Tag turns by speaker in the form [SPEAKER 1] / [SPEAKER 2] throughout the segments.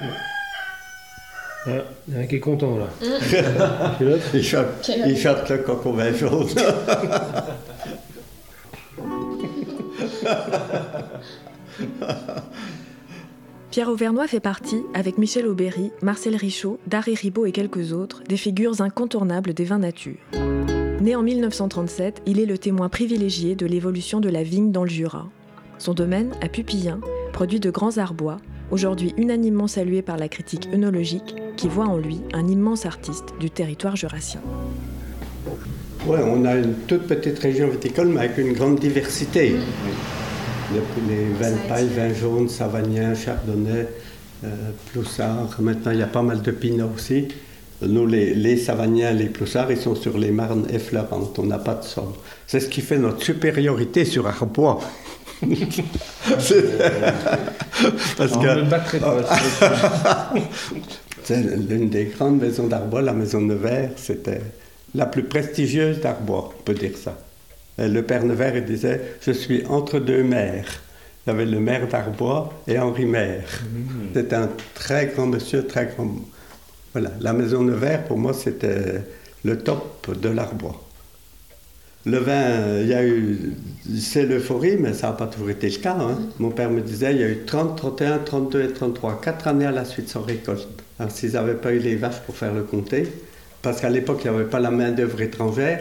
[SPEAKER 1] Il y en a qui est content là.
[SPEAKER 2] il, chante, il chante le vin jaune.
[SPEAKER 3] Pierre Auvernois fait partie, avec Michel Aubéry, Marcel Richaud, Darry Ribot et quelques autres, des figures incontournables des vins nature. Né en 1937, il est le témoin privilégié de l'évolution de la vigne dans le Jura. Son domaine, à Pupillin, produit de grands arbois, aujourd'hui unanimement salués par la critique œnologique, qui voit en lui un immense artiste du territoire jurassien.
[SPEAKER 2] Ouais, on a une toute petite région viticole, mais avec une grande diversité les vins paille, vins jaunes, savagnin, chardonnay, euh, ploussard. Maintenant, il y a pas mal de pinot aussi. Nous, les, les les ploussards, ils sont sur les marnes effleurantes. On n'a pas de sol. C'est ce qui fait notre supériorité sur Arbois. Parce
[SPEAKER 1] que,
[SPEAKER 2] c'est l'une des grandes maisons d'Arbois, la maison Nevers, c'était la plus prestigieuse d'Arbois, on peut dire ça. Le père Nevers disait Je suis entre deux maires. Il y avait le maire d'Arbois et Henri Maire. Mmh. C'était un très grand monsieur, très grand. Voilà, la maison Nevers, pour moi, c'était le top de l'Arbois. Le vin, il y a eu. C'est l'euphorie, mais ça n'a pas toujours été le cas. Hein. Mmh. Mon père me disait il y a eu 30, 31, 32 et 33, quatre années à la suite sans récolte. Alors, s'ils n'avaient pas eu les vaches pour faire le comté, parce qu'à l'époque, il n'y avait pas la main-d'œuvre étrangère,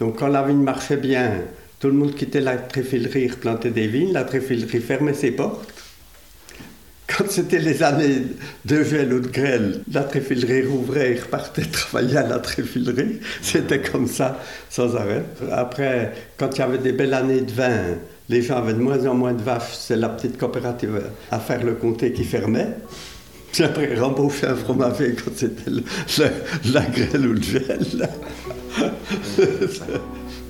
[SPEAKER 2] donc quand la vigne marchait bien, tout le monde quittait la tréfilerie, replantait des vignes, la tréfilerie fermait ses portes. Quand c'était les années de gel ou de grêle, la tréfilerie rouvrait et repartait travailler à la tréfilerie. C'était comme ça, sans arrêt. Après, quand il y avait des belles années de vin, les gens avaient de moins en moins de vaches. C'est la petite coopérative à faire le comté qui fermait. Puis après, rembaucher un fromage quand c'était la grêle ou le gel.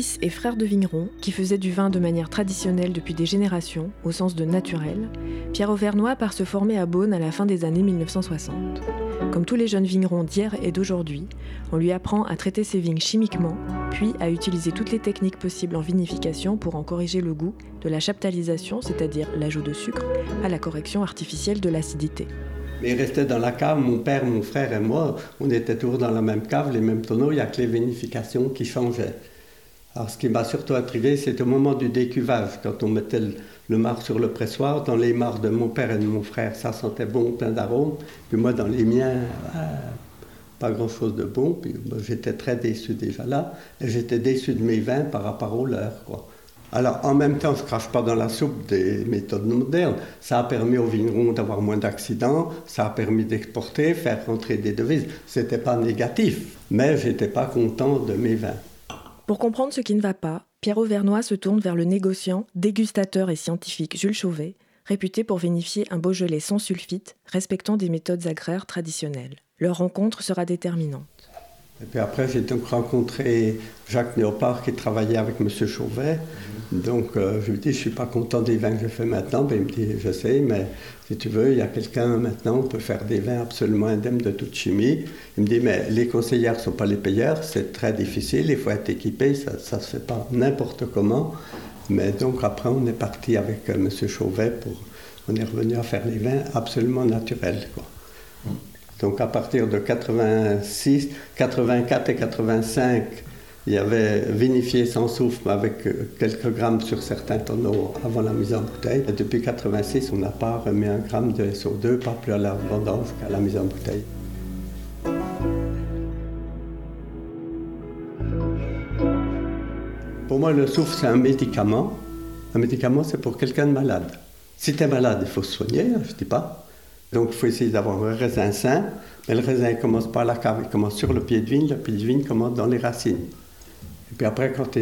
[SPEAKER 3] Fils et frère de vigneron, qui faisait du vin de manière traditionnelle depuis des générations, au sens de naturel, Pierre Auvernois part se former à Beaune à la fin des années 1960. Comme tous les jeunes vignerons d'hier et d'aujourd'hui, on lui apprend à traiter ses vignes chimiquement, puis à utiliser toutes les techniques possibles en vinification pour en corriger le goût, de la chaptalisation, c'est-à-dire l'ajout de sucre, à la correction artificielle de l'acidité.
[SPEAKER 2] Mais restait dans la cave, mon père, mon frère et moi, on était toujours dans la même cave, les mêmes tonneaux, il n'y a que les vinifications qui changeaient. Alors ce qui m'a surtout intrigué, c'est au moment du décuvage, quand on mettait le, marc sur le pressoir, dans les marcs de mon père et de mon frère, ça sentait bon, plein d'arômes, puis moi dans les miens, ah, pas grand-chose de bon, puis j'étais très déçu déjà là, et j'étais déçu de mes vins par rapport aux leurs, quoi. Alors, en même temps, on ne crache pas dans la soupe des méthodes modernes. Ça a permis aux vignerons d'avoir moins d'accidents, ça a permis d'exporter, faire rentrer des devises. Ce n'était pas négatif, mais je n'étais pas content de mes vins.
[SPEAKER 3] Pour comprendre ce qui ne va pas, Pierre Auvernois se tourne vers le négociant, dégustateur et scientifique Jules Chauvet, réputé pour vinifier un Beaujolais sans sulfite, respectant des méthodes agraires traditionnelles. Leur rencontre sera déterminante.
[SPEAKER 2] Et puis après, j'ai donc rencontré Jacques Néopard qui travaillait avec M. Chauvet. Donc euh, je lui dis, je ne suis pas content des vins que je fais maintenant. Ben, il me dit, je sais, mais si tu veux, il y a quelqu'un maintenant, on peut faire des vins absolument indemnes de toute chimie. Il me dit, mais les conseillères ne sont pas les payeurs, c'est très difficile, il faut être équipé, ça ne se fait pas n'importe comment. Mais donc après, on est parti avec euh, M. Chauvet pour. On est revenu à faire les vins absolument naturels. Quoi. Donc à partir de 86, 84 et 85, il avait vinifié sans soufre avec euh, quelques grammes sur certains tonneaux avant la mise en bouteille. Et depuis 86, on n'a pas remis un gramme de SO2, pas plus à la vendange qu'à la mise en bouteille. Pour moi, le soufre, c'est un médicament. Un médicament, c'est pour quelqu'un de malade. Si tu es malade, il faut se soigner, hein, je ne dis pas. Donc il faut essayer d'avoir un raisin sain, mais le raisin commence pas à la cave, il commence sur le pied de vigne, le pied de vigne commence dans les racines. Et puis après, quand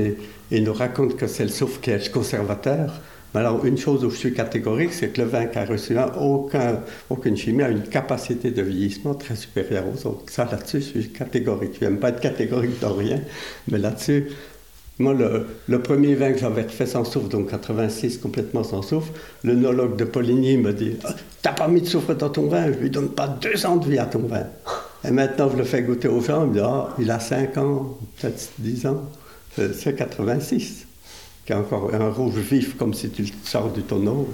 [SPEAKER 2] il, nous raconte que c'est le le conservateur, alors une chose où je suis catégorique, c'est que le vin reçu aucun, aucune chimie a une capacité de vieillissement très supérieure aux autres. Ça, là-dessus, je suis catégorique. Je n'aime pas être catégorique dans rien, mais là-dessus, moi, le, premier vin que j'avais fait sans soufre, donc 86, complètement sans soufre, le nologue de Poligny me dit ah, T'as pas mis de soufre dans ton vin, je lui donne pas deux ans de vie à ton vin. Et maintenant, je le fais goûter aux gens, il me dit ah, il a 5 ans, peut-être 10 ans, c'est 86. qui est encore un rouge vif comme si tu sors du tonneau.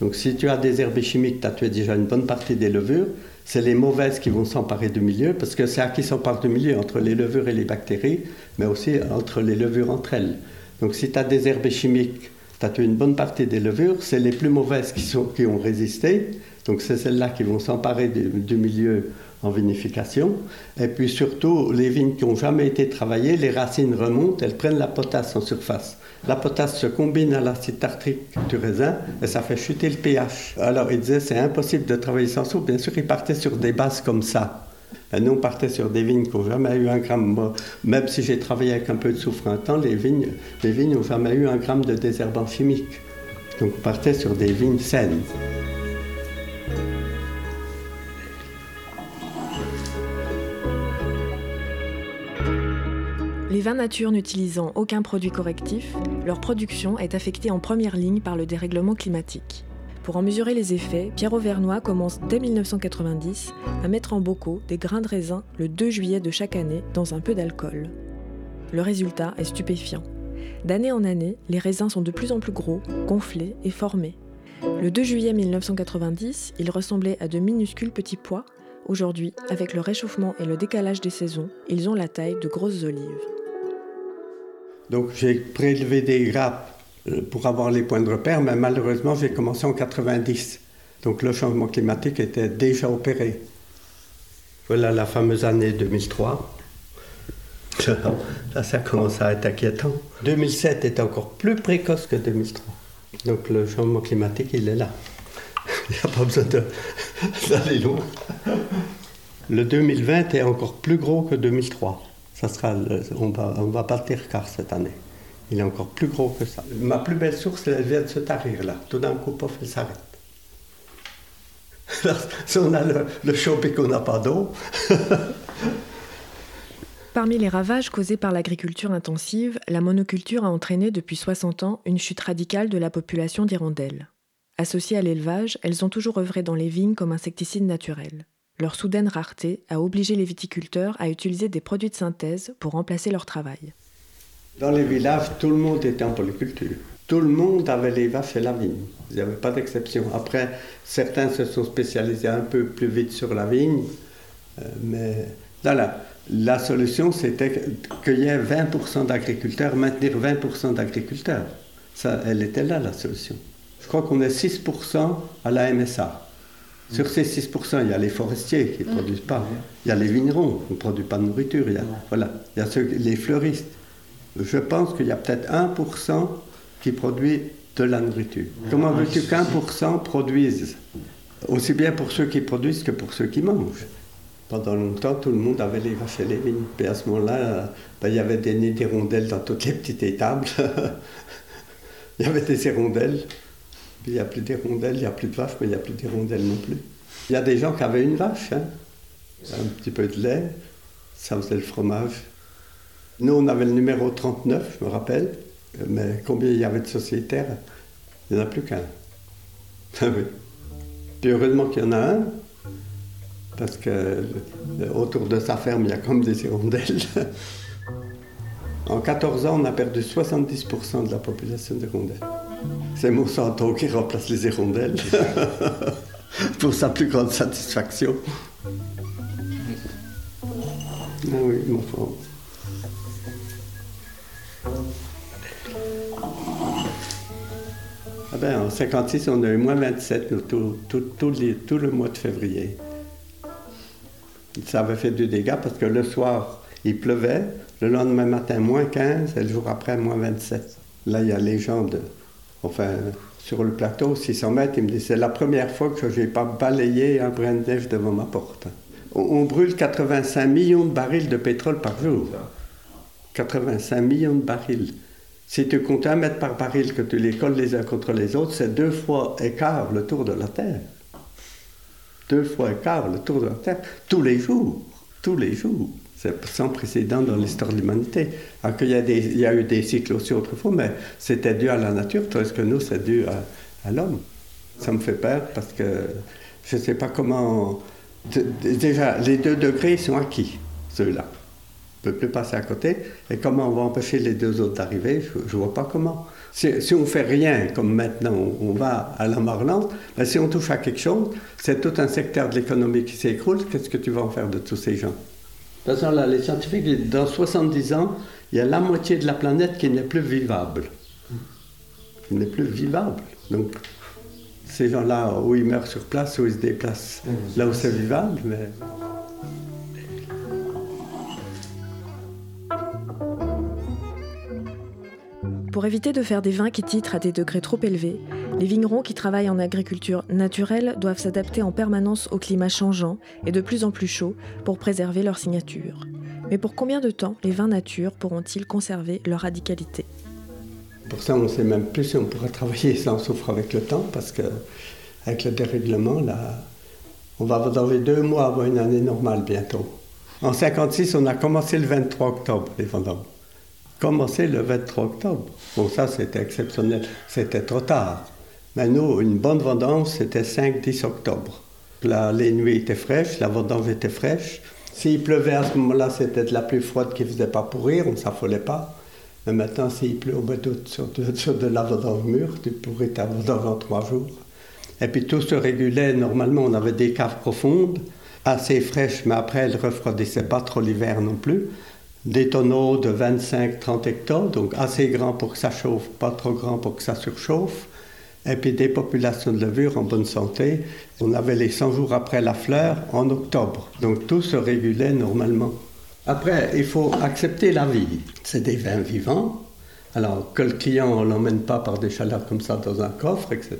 [SPEAKER 2] Donc si tu as des herbes chimiques, tu as tué déjà une bonne partie des levures. C'est les mauvaises qui vont s'emparer du milieu, parce que c'est à qui s'empare du milieu, entre les levures et les bactéries, mais aussi entre les levures entre elles. Donc si tu as des herbes chimiques, tu as tué une bonne partie des levures, c'est les plus mauvaises qui, sont, qui ont résisté, donc c'est celles-là qui vont s'emparer du milieu en vinification. Et puis surtout, les vignes qui n'ont jamais été travaillées, les racines remontent, elles prennent la potasse en surface. La potasse se combine à l'acide tartrique du raisin et ça fait chuter le pH. Alors il disait c'est impossible de travailler sans soufre. Bien sûr, il partait sur des bases comme ça. Et nous, on partait sur des vignes qui n'ont jamais eu un gramme. Même si j'ai travaillé avec un peu de soufre un temps, les vignes les vignes n'ont jamais eu un gramme de désherbant chimique. Donc on partait sur des vignes saines.
[SPEAKER 3] Les vins nature n'utilisant aucun produit correctif, leur production est affectée en première ligne par le dérèglement climatique. Pour en mesurer les effets, Pierre Auvernois commence dès 1990 à mettre en bocaux des grains de raisin le 2 juillet de chaque année dans un peu d'alcool. Le résultat est stupéfiant. D'année en année, les raisins sont de plus en plus gros, gonflés et formés. Le 2 juillet 1990, ils ressemblaient à de minuscules petits pois. Aujourd'hui, avec le réchauffement et le décalage des saisons, ils ont la taille de grosses olives.
[SPEAKER 2] Donc j'ai prélevé des grappes euh, pour avoir les points de repère, mais malheureusement j'ai commencé en 90. Donc le changement climatique était déjà opéré. Voilà la fameuse année 2003. Là, ça commence à être inquiétant. 2007 est encore plus précoce que 2003. Donc le changement climatique, il est là. Il n'y a pas besoin d'aller loin. Le 2020 est encore plus gros que 2003 ça sera on va, on car cette année. Il est encore plus gros que ça. Ma plus belle source, elle vient de se tarir là. Tout d'un coup, pof, elle s'arrête. si on a le, le et qu'on n'a pas d'eau.
[SPEAKER 3] Parmi les ravages causés par l'agriculture intensive, la monoculture a entraîné depuis 60 ans une chute radicale de la population d'hirondelles. Associées à l'élevage, elles ont toujours œuvré dans les vignes comme insecticides naturels. Leur soudaine rareté a obligé les viticulteurs à utiliser des produits de synthèse pour remplacer leur travail.
[SPEAKER 2] Dans les villages, tout le monde était en polyculture. Tout le monde avait les vaches et la vigne. Il n'y avait pas d'exception. Après, certains se sont spécialisés un peu plus vite sur la vigne. Euh, mais là, là, la solution, c'était qu'il y ait 20% d'agriculteurs, maintenir 20% d'agriculteurs. Ça, elle était là, la solution. Je crois qu'on est 6% à la MSA. Sur ces 6%, il y a les forestiers qui ne produisent pas. Il y a les vignerons qui ne produisent pas de nourriture. Il y a, voilà. il y a les fleuristes. Je pense qu'il y a peut-être 1% qui produit de la nourriture. Comment veux-tu qu'un pour cent produise Aussi bien pour ceux qui produisent que pour ceux qui mangent? Pendant longtemps, tout le monde avait les vaches et les vignes. Et à ce moment-là, ben, il y avait des nids d'hirondelles dans toutes les petites étables. il y avait des hirondelles. Il n'y a plus d'hirondelles, il n'y a plus de vaches, mais il n'y a plus d'hirondelles non plus. Il y a des gens qui avaient une vache, hein. un petit peu de lait, ça faisait le fromage. Nous, on avait le numéro 39, je me rappelle, mais combien il y avait de sociétaires? Il n'y en a plus qu'un. Ah oui. Puis heureusement qu'il y en a un, parce que autour de sa ferme, il y a comme des hirondelles. En 14 ans, on a perdu 70% de la population d'hirondelles. C'est Monsanto qui remplace les hirondelles pour sa plus grande satisfaction. Ah oui, mon frère. Ah ben, en 56, on a eu moins 27 tout, tout, le mois de février. Ça avait fait du dégât parce que le soir, il pleuvait, le lendemain matin, moins 15, et le jour après, moins 27. Là, il y a les gens de, enfin, sur le plateau, 600 mètres, il me dit c'est la première fois que je n'ai pas balayé un brin de neige devant ma porte. On, brûle 85 millions de barils de pétrole par jour. 85 millions de barils. Si tu comptes un mètre par baril, que tu les colles les uns contre les autres, c'est deux fois écart le tour de la Terre. Deux fois écart le tour de la Terre, tous les jours, tous les jours. C'est sans précédent dans l'histoire de l'humanité. Alors qu'il y, a il y a eu des cycles aussi autrefois, mais c'était dû à la nature, tandis que nous, c'est dû à, l'homme. Ça me fait peur parce que je ne sais pas comment... Déjà, les deux degrés sont acquis, ceux-là. ne peut plus passer à côté. Et comment on va empêcher les deux autres d'arriver Je ne vois pas comment. Si, on fait rien, comme maintenant on, va à la Marlande, ben si on touche à quelque chose, c'est tout un secteur de l'économie qui s'écroule. Qu'est-ce que tu vas en faire de tous ces gens? Façon, là, les scientifiques, dans 70 ans, il y a la moitié de la planète qui n'est plus vivable. Qui n'est plus vivable. Donc, ces gens-là, où ils meurent sur place, où ils se déplacent là où c'est vivable, mais...
[SPEAKER 3] Pour éviter de faire des vins qui titrent à des degrés trop élevés, les vignerons qui travaillent en agriculture naturelle doivent s'adapter en permanence au climat changeant et de plus en plus chaud pour préserver leur signature. Mais pour combien de temps les vins nature pourront-ils conserver leur radicalité?
[SPEAKER 2] Pour ça, on ne sait même plus si on pourra travailler sans souffre avec le temps, parce que avec le dérèglement, là, on va les deux mois avoir une année normale bientôt. En 56, on a commencé le 23 octobre, les vendanges commencé le 23 octobre. Bon, ça, c'était exceptionnel. C'était trop tard. Mais nous, une bonne vendange, c'était 5-10 octobre. Là, les nuits étaient fraîches, la vendange était fraîche. S'il pleuvait à ce moment-là, c'était de la pluie froide qui ne faisait pas pourrir, on ne s'affolait pas. Mais maintenant, s'il pleut au mois d'août sur, sur, de la vendange mûre, tu pourrais ta vendange en trois jours. Et puis tout se régulait. Normalement, on avait des caves profondes, assez fraîches, mais après, elles ne refroidissaient pas trop l'hiver non plus des tonneaux de 25-30 hectares, donc assez grands pour que ça chauffe, pas trop grands pour que ça surchauffe, et puis des populations de levure en bonne santé. On avait les 100 jours après la fleur en octobre, donc tout se régulait normalement. Après, il faut accepter la vie. C'est des vins vivants, alors que le client ne l'emmène pas par des chaleurs comme ça dans un coffre, etc.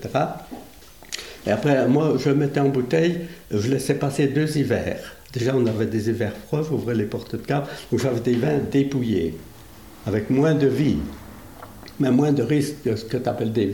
[SPEAKER 2] Et après, moi, je mettais en bouteille, je laissais passer deux hivers. Déjà, on avait des hivers froids, j'ouvrais les portes de cave, donc j'avais des vins dépouillés, avec moins de vie, mais moins de risques que ce que tu appelles des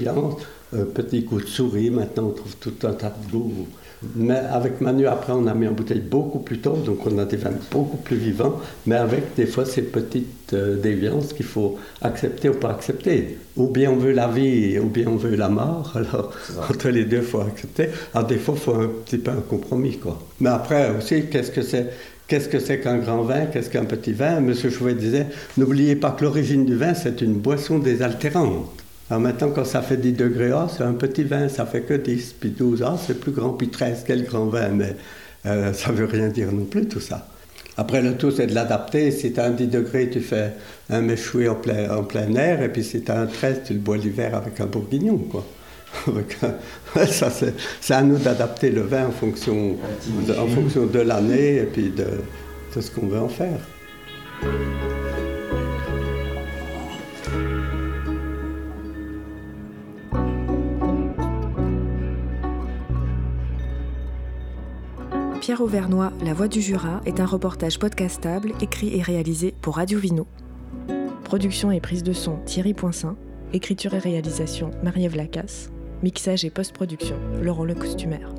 [SPEAKER 2] petit coup de souris, maintenant on trouve tout un tas de goûts. Mais avec Manu, après, on a mis en bouteille beaucoup plus tôt, donc on a des vins beaucoup plus vivants, mais avec des fois ces petites euh, déviances qu'il faut accepter ou pas accepter. Ou bien on veut la vie, ou bien on veut la mort, alors entre les deux, il faut accepter. Alors des fois, il faut un petit peu un compromis, quoi. Mais après aussi, qu'est-ce que c'est Qu'est-ce que c'est qu'un grand vin? Qu'est-ce qu'un petit vin? Monsieur Chouet disait, n'oubliez pas que l'origine du vin, c'est une boisson désaltérante. Alors maintenant, quand ça fait 10 degrés, ah, c'est un petit vin, ça fait que 10, puis 12, ah, c'est plus grand, puis 13, quel grand vin, mais euh, ça veut rien dire non plus tout ça. Après, le tout, c'est de l'adapter. Si tu as un 10 degrés, tu fais un méchoui en plein, en plein air, et puis si tu as un 13, tu le bois l'hiver avec un bourguignon, quoi. ça, c'est à nous d'adapter le vin en fonction de, en fonction de l'année et puis de, de ce qu'on veut en faire.
[SPEAKER 3] Pierre Auvernois, La Voix du Jura est un reportage podcastable écrit et réalisé pour Radio Vino. Production et prise de son Thierry Poinsin, écriture et réalisation Marie-Ève Lacasse, mixage et post-production Laurent Le Costumaire.